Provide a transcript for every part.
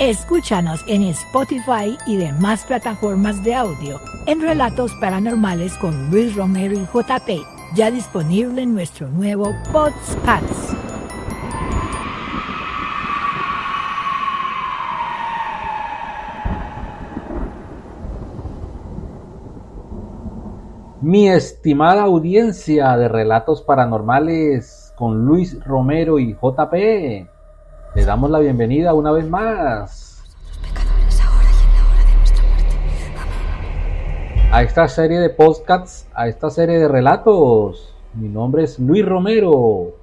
Escúchanos en Spotify y demás plataformas de audio en Relatos Paranormales con Luis Romero y JP, ya disponible en nuestro nuevo podcast. Mi estimada audiencia de Relatos Paranormales con Luis Romero y JP. Le damos la bienvenida una vez más a esta serie de podcasts, a esta serie de relatos. Mi nombre es Luis Romero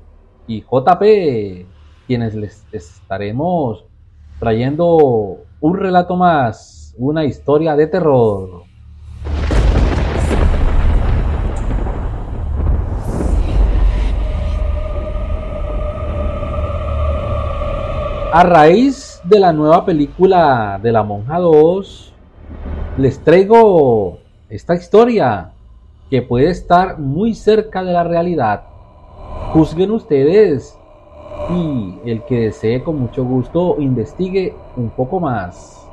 y JP, quienes les estaremos trayendo un relato más, una historia de terror. A raíz de la nueva película de La Monja 2, les traigo esta historia que puede estar muy cerca de la realidad. Juzguen ustedes y el que desee con mucho gusto investigue un poco más.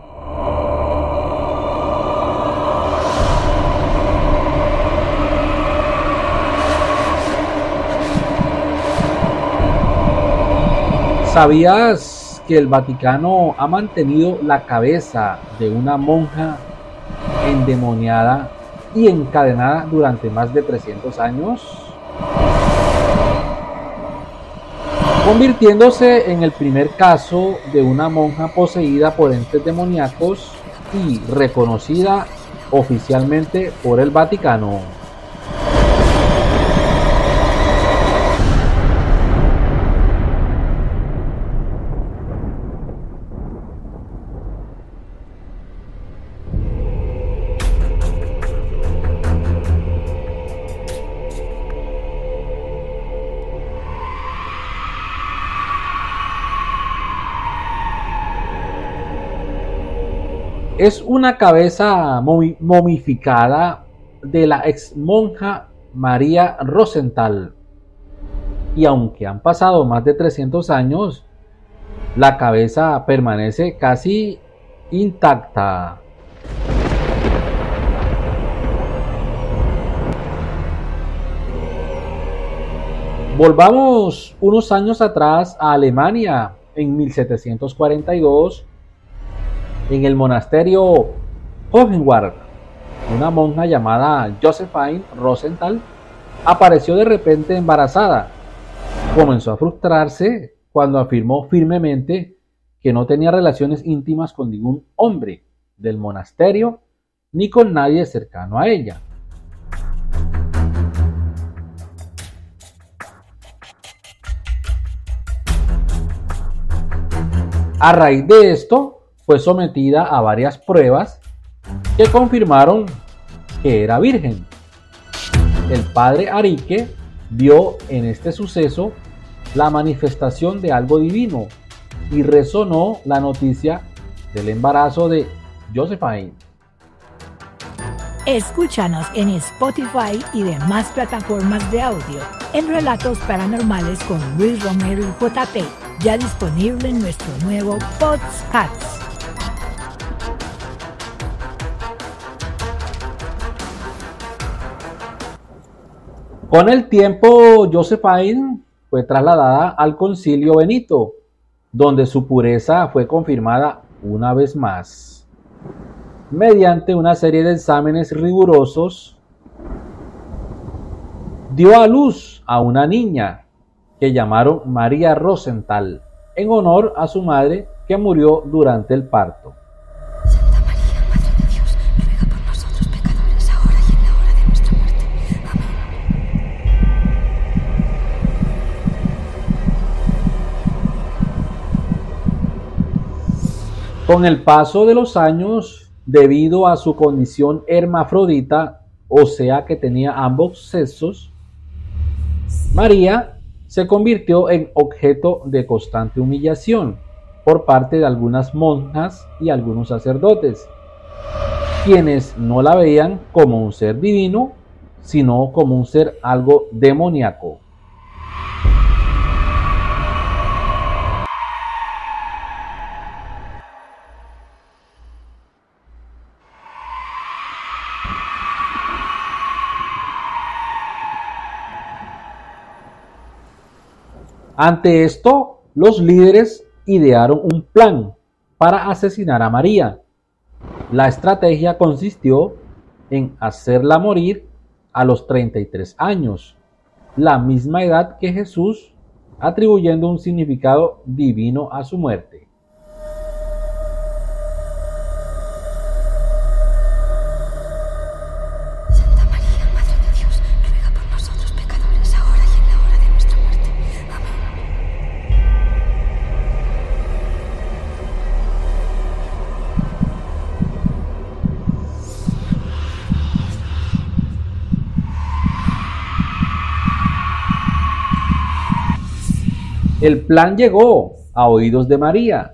¿Sabías que el Vaticano ha mantenido la cabeza de una monja endemoniada y encadenada durante más de 300 años, convirtiéndose en el primer caso de una monja poseída por entes demoníacos y reconocida oficialmente por el Vaticano. Es una cabeza momificada de la ex monja María Rosenthal. Y aunque han pasado más de 300 años, la cabeza permanece casi intacta. Volvamos unos años atrás a Alemania en 1742 en el monasterio Hohenwald, una monja llamada Josephine Rosenthal apareció de repente embarazada. Comenzó a frustrarse cuando afirmó firmemente que no tenía relaciones íntimas con ningún hombre del monasterio ni con nadie cercano a ella. A raíz de esto, fue sometida a varias pruebas que confirmaron que era virgen. El padre Arique vio en este suceso la manifestación de algo divino y resonó la noticia del embarazo de Josephine. Escúchanos en Spotify y demás plataformas de audio en Relatos Paranormales con Luis Romero y JP, ya disponible en nuestro nuevo podcast. Con el tiempo, Josephine fue trasladada al concilio Benito, donde su pureza fue confirmada una vez más. Mediante una serie de exámenes rigurosos, dio a luz a una niña que llamaron María Rosenthal, en honor a su madre que murió durante el parto. Con el paso de los años, debido a su condición hermafrodita, o sea que tenía ambos sexos, María se convirtió en objeto de constante humillación por parte de algunas monjas y algunos sacerdotes, quienes no la veían como un ser divino, sino como un ser algo demoníaco. Ante esto, los líderes idearon un plan para asesinar a María. La estrategia consistió en hacerla morir a los 33 años, la misma edad que Jesús, atribuyendo un significado divino a su muerte. El plan llegó a oídos de María,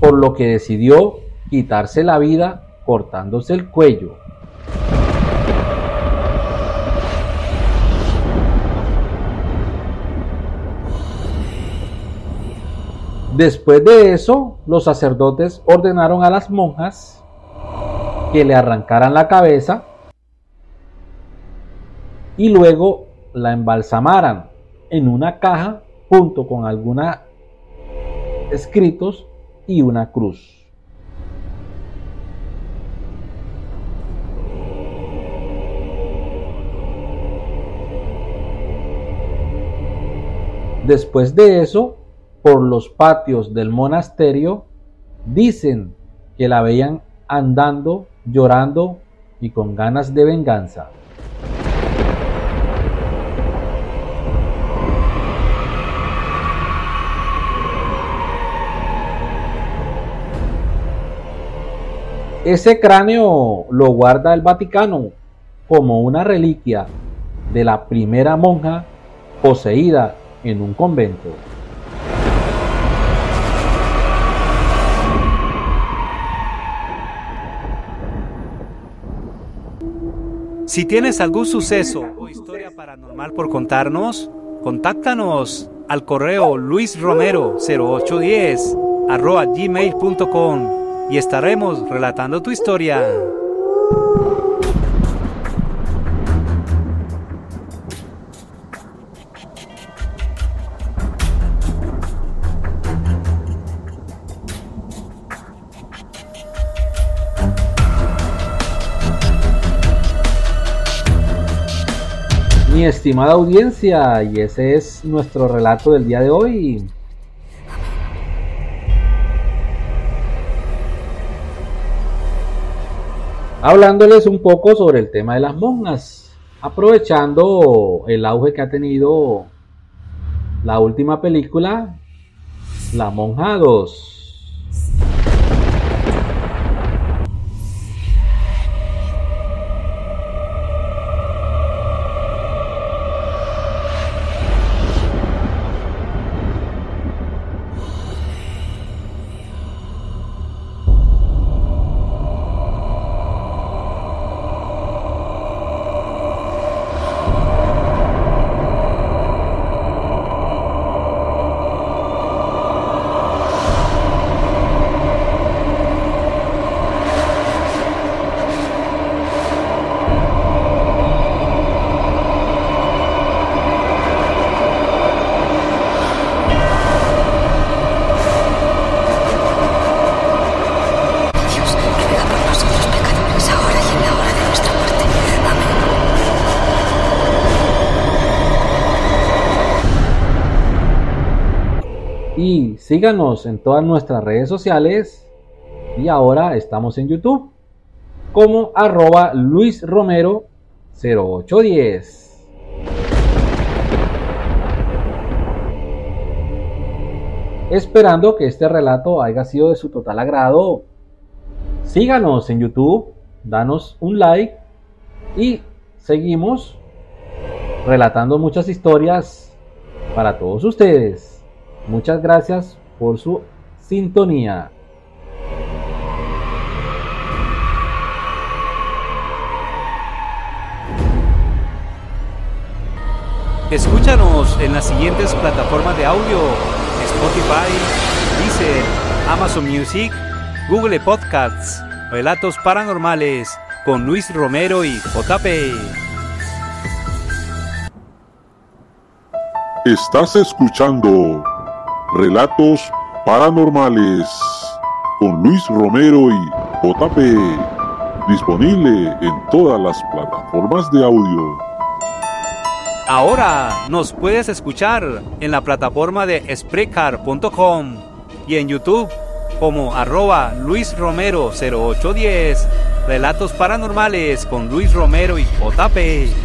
por lo que decidió quitarse la vida cortándose el cuello. Después de eso, los sacerdotes ordenaron a las monjas que le arrancaran la cabeza y luego la embalsamaran en una caja junto con algunos escritos y una cruz. Después de eso, por los patios del monasterio, dicen que la veían andando, llorando y con ganas de venganza. Ese cráneo lo guarda el Vaticano como una reliquia de la primera monja poseída en un convento. Si tienes algún suceso o historia paranormal por contarnos, contáctanos al correo luisromero0810 arroba gmail.com y estaremos relatando tu historia. Mi estimada audiencia, y ese es nuestro relato del día de hoy. Hablándoles un poco sobre el tema de las monjas, aprovechando el auge que ha tenido la última película, La Monja 2. Síganos en todas nuestras redes sociales y ahora estamos en YouTube como arroba Luis Romero 0810. Esperando que este relato haya sido de su total agrado, síganos en YouTube, danos un like y seguimos relatando muchas historias para todos ustedes. Muchas gracias por su sintonía. Escúchanos en las siguientes plataformas de audio: Spotify, Deezer, Amazon Music, Google Podcasts, Relatos Paranormales con Luis Romero y JP. Estás escuchando Relatos Paranormales con Luis Romero y JP. Disponible en todas las plataformas de audio. Ahora nos puedes escuchar en la plataforma de Spreaker.com y en YouTube como arroba Luis Romero 0810. Relatos paranormales con Luis Romero y JP.